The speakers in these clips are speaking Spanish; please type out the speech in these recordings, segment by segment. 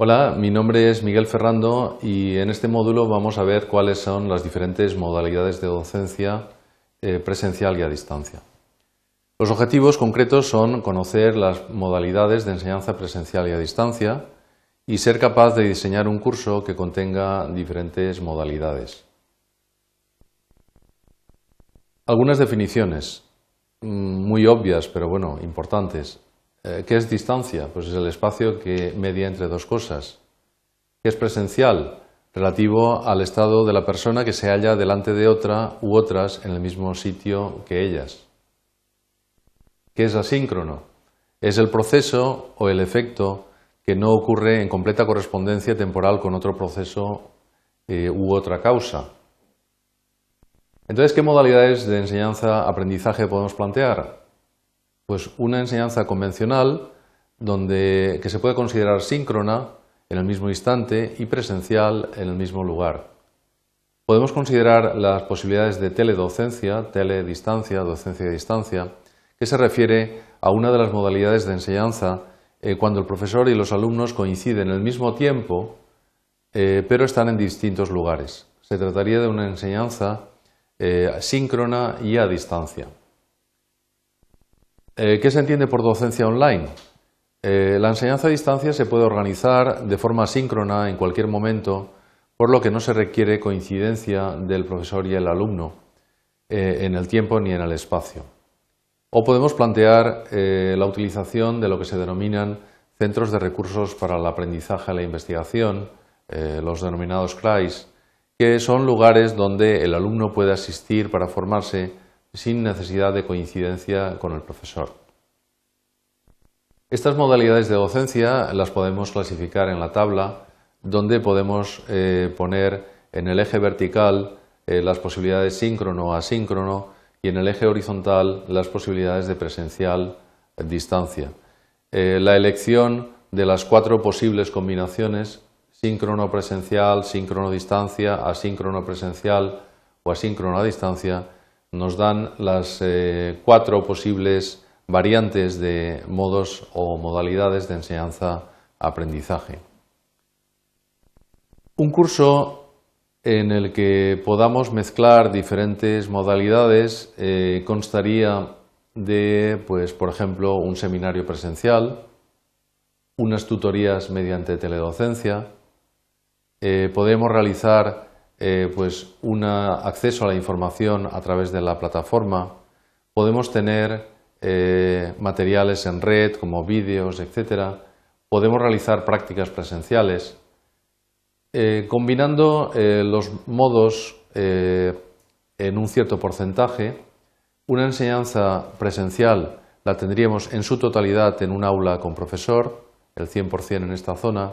Hola, mi nombre es Miguel Ferrando y en este módulo vamos a ver cuáles son las diferentes modalidades de docencia eh, presencial y a distancia. Los objetivos concretos son conocer las modalidades de enseñanza presencial y a distancia y ser capaz de diseñar un curso que contenga diferentes modalidades. Algunas definiciones mm, muy obvias, pero bueno, importantes. Eh, ¿Qué es distancia? Pues es el espacio que media entre dos cosas. ¿Qué es presencial? Relativo al estado de la persona que se halla delante de otra u otras en el mismo sitio que ellas. ¿Qué es asíncrono? Es el proceso o el efecto que no ocurre en completa correspondencia temporal con otro proceso eh, u otra causa. Entonces, ¿qué modalidades de enseñanza-aprendizaje podemos plantear? Pues una enseñanza convencional donde, que se puede considerar síncrona en el mismo instante y presencial en el mismo lugar. Podemos considerar las posibilidades de teledocencia, teledistancia, docencia a distancia, que se refiere a una de las modalidades de enseñanza eh, cuando el profesor y los alumnos coinciden en el mismo tiempo, eh, pero están en distintos lugares. Se trataría de una enseñanza eh, síncrona y a distancia. Eh, ¿Qué se entiende por docencia online? Eh, la enseñanza a distancia se puede organizar de forma síncrona en cualquier momento, por lo que no se requiere coincidencia del profesor y el alumno eh, en el tiempo ni en el espacio. O podemos plantear la utilización de lo que se denominan centros de recursos para el aprendizaje y la investigación, los denominados CRAIs, que son lugares donde el alumno puede asistir para formarse sin necesidad de coincidencia con el profesor. Estas modalidades de docencia las podemos clasificar en la tabla, donde podemos eh, poner en el eje vertical eh, las posibilidades síncrono asíncrono y en el eje horizontal las posibilidades de presencial distancia. Eh, la elección de las cuatro posibles combinaciones síncrono presencial, síncrono distancia, asíncrono presencial o asíncrono a distancia nos dan las eh, cuatro posibles variantes de modos o modalidades de enseñanza-aprendizaje. Un curso en el que podamos mezclar diferentes modalidades eh, constaría de, pues, por ejemplo, un seminario presencial, unas tutorías mediante teledocencia, eh, podemos realizar eh, pues un acceso a la información a través de la plataforma. Podemos tener eh, materiales en red como vídeos, etc. Podemos realizar prácticas presenciales. Eh, combinando los modos en un cierto porcentaje, una enseñanza presencial la tendríamos en su totalidad en un aula con profesor, el 100% en esta zona.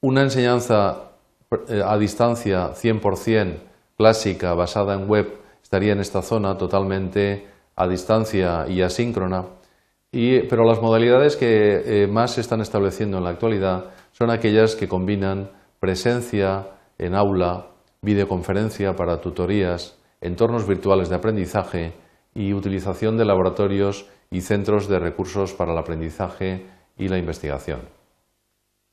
una enseñanza a distancia 100% clásica basada en web estaría en esta zona totalmente a distancia y asíncrona. pero las modalidades que eh, más se están estableciendo en la actualidad son aquellas que combinan presencia en aula, videoconferencia para tutorías, entornos virtuales de aprendizaje y utilización de laboratorios y centros de recursos para el aprendizaje y la investigación.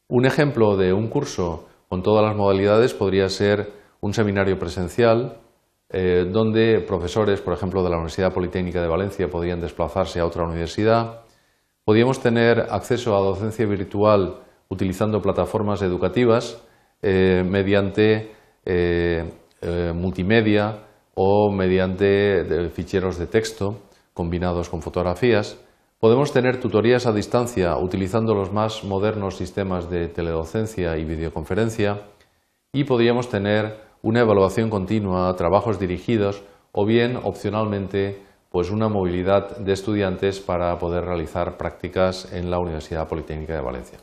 Un ejemplo de un curso con todas las modalidades podría ser un seminario presencial eh, donde profesores, por ejemplo, de la Universidad Politécnica de Valencia podrían desplazarse a otra universidad. Podríamos tener acceso a docencia virtual utilizando plataformas educativas eh, mediante eh, multimedia o mediante ficheros de texto combinados con fotografías. Podemos tener tutorías a distancia utilizando los más modernos sistemas de teledocencia y videoconferencia y podríamos tener una evaluación continua, trabajos dirigidos o bien opcionalmente pues una movilidad de estudiantes para poder realizar prácticas en la Universidad Politécnica de Valencia.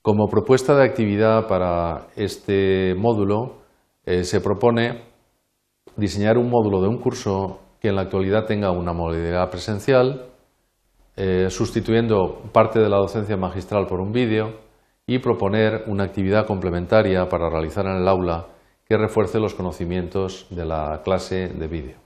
Como propuesta de actividad para este módulo eh, se propone diseñar un módulo de un curso que en la actualidad tenga una modalidad presencial, eh, sustituyendo parte de la docencia magistral por un vídeo y proponer una actividad complementaria para realizar en el aula que refuerce los conocimientos de la clase de vídeo.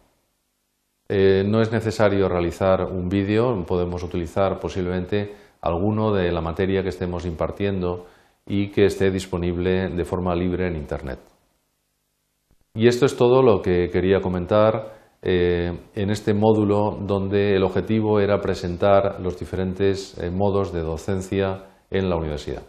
Eh, no es necesario realizar un vídeo, podemos utilizar posiblemente alguno de la materia que estemos impartiendo y que esté disponible de forma libre en Internet. Y esto es todo lo que quería comentar eh, en este módulo donde el objetivo era presentar los diferentes eh, modos de docencia en la universidad.